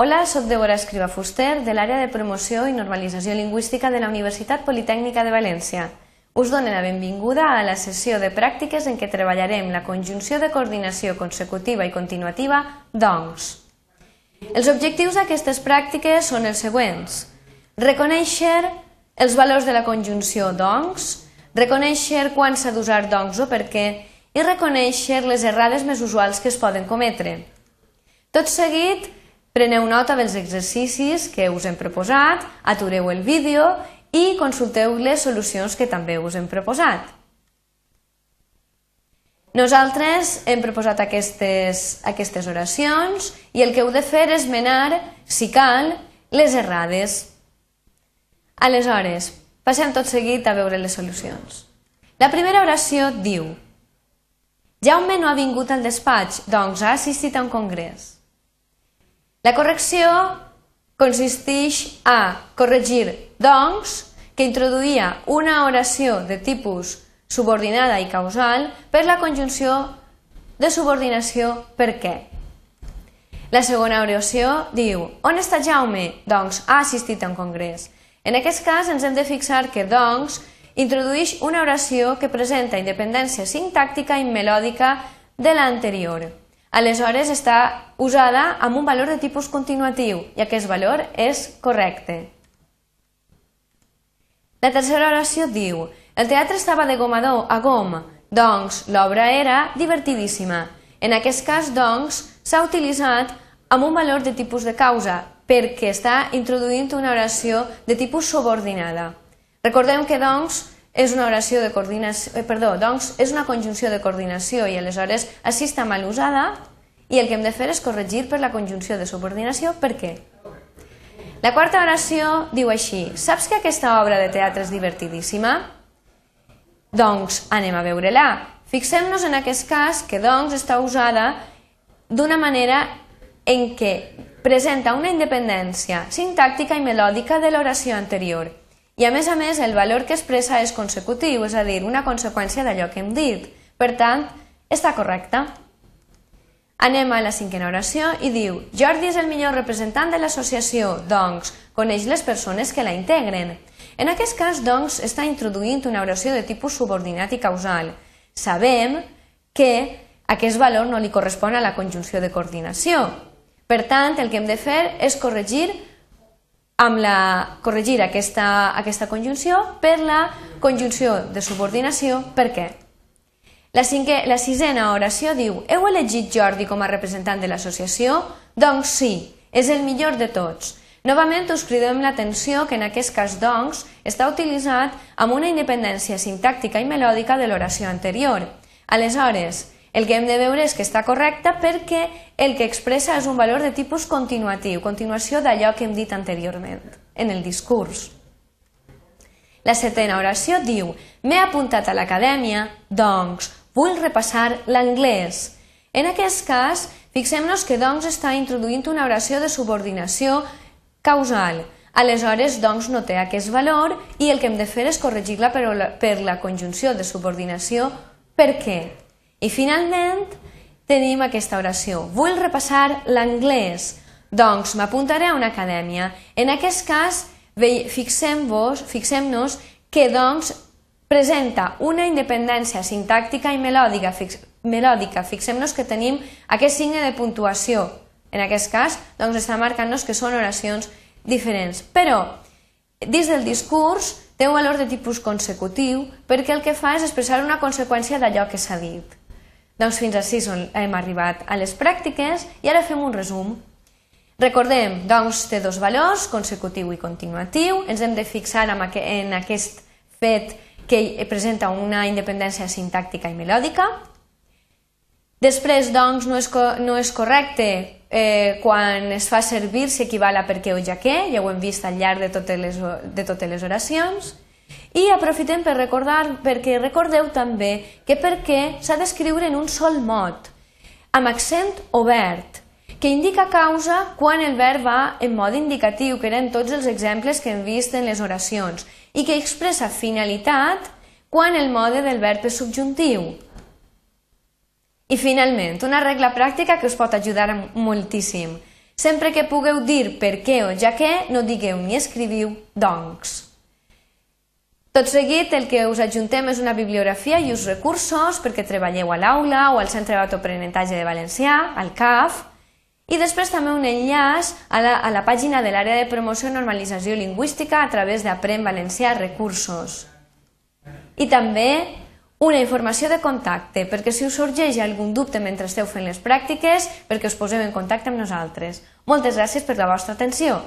Hola, sóc Débora Escriba Fuster, de l'àrea de promoció i normalització lingüística de la Universitat Politècnica de València. Us donen la benvinguda a la sessió de pràctiques en què treballarem la conjunció de coordinació consecutiva i continuativa «doncs». Els objectius d'aquestes pràctiques són els següents. Reconèixer els valors de la conjunció «doncs», reconèixer quan s'ha d'usar «doncs» o per què i reconèixer les errades més usuals que es poden cometre. Tot seguit, Preneu nota dels exercicis que us hem proposat, atureu el vídeo i consulteu les solucions que també us hem proposat. Nosaltres hem proposat aquestes, aquestes oracions i el que heu de fer és menar, si cal, les errades. Aleshores, passem tot seguit a veure les solucions. La primera oració diu Jaume no ha vingut al despatx, doncs ha assistit a un congrés. La correcció consisteix a corregir doncs, que introduïa una oració de tipus subordinada i causal per la conjunció de subordinació per què. La segona oració diu On està Jaume? Doncs ha assistit a un congrés. En aquest cas ens hem de fixar que doncs introdueix una oració que presenta independència sintàctica i melòdica de l'anterior. Aleshores està usada amb un valor de tipus continuatiu i aquest valor és correcte. La tercera oració diu El teatre estava de gomador a gom, doncs l'obra era divertidíssima. En aquest cas, doncs, s'ha utilitzat amb un valor de tipus de causa perquè està introduint una oració de tipus subordinada. Recordem que, doncs, és una oració de coordinació, eh, perdó, doncs és una conjunció de coordinació i aleshores així està mal usada i el que hem de fer és corregir per la conjunció de subordinació per què? La quarta oració diu així Saps que aquesta obra de teatre és divertidíssima? Doncs anem a veure-la. Fixem-nos en aquest cas que doncs està usada d'una manera en què presenta una independència sintàctica i melòdica de l'oració anterior i a més a més el valor que expressa és consecutiu, és a dir, una conseqüència d'allò que hem dit. Per tant, està correcta. Anem a la cinquena oració i diu Jordi és el millor representant de l'associació, doncs coneix les persones que la integren. En aquest cas, doncs, està introduint una oració de tipus subordinat i causal. Sabem que aquest valor no li correspon a la conjunció de coordinació. Per tant, el que hem de fer és corregir amb la, corregir aquesta, aquesta conjunció per la conjunció de subordinació per què? La, cinquè, la sisena oració diu Heu elegit Jordi com a representant de l'associació? Doncs sí, és el millor de tots. Novament us cridem l'atenció que en aquest cas doncs està utilitzat amb una independència sintàctica i melòdica de l'oració anterior. Aleshores, el que hem de veure és que està correcta perquè el que expressa és un valor de tipus continuatiu, continuació d'allò que hem dit anteriorment, en el discurs. La setena oració diu M'he apuntat a l'acadèmia, doncs vull repassar l'anglès. En aquest cas, fixem-nos que doncs està introduint una oració de subordinació causal. Aleshores, doncs no té aquest valor i el que hem de fer és corregir-la per, la, per la conjunció de subordinació per què? I finalment tenim aquesta oració. Vull repassar l'anglès. Doncs m'apuntaré a una acadèmia. En aquest cas, fixem-nos fixem que doncs presenta una independència sintàctica i melòdica. Fix, melòdica. Fixem-nos que tenim aquest signe de puntuació. En aquest cas, doncs està marcant-nos que són oracions diferents. Però, dins del discurs, té un valor de tipus consecutiu perquè el que fa és expressar una conseqüència d'allò que s'ha dit. Doncs fins així hem arribat a les pràctiques i ara fem un resum. Recordem, doncs, té dos valors, consecutiu i continuatiu. Ens hem de fixar en aquest fet que presenta una independència sintàctica i melòdica. Després, doncs, no és, no és correcte eh, quan es fa servir si equival a per què o ja què, ja ho hem vist al llarg de totes les, de totes les oracions. I aprofitem per recordar, perquè recordeu també que per què s'ha d'escriure en un sol mot, amb accent obert, que indica causa quan el verb va en mode indicatiu, que eren tots els exemples que hem vist en les oracions, i que expressa finalitat quan el mode del verb és subjuntiu. I finalment, una regla pràctica que us pot ajudar moltíssim. Sempre que pugueu dir per què o ja què, no digueu ni escriviu doncs. Tot seguit, el que us ajuntem és una bibliografia i uns recursos perquè treballeu a l'aula o al Centre d'Autoaprenentatge de Valencià, al CAF, i després també un enllaç a la, a la pàgina de l'àrea de promoció i normalització lingüística a través d'Aprèn Valencià Recursos. I també una informació de contacte, perquè si us sorgeix algun dubte mentre esteu fent les pràctiques, perquè us posem en contacte amb nosaltres. Moltes gràcies per la vostra atenció.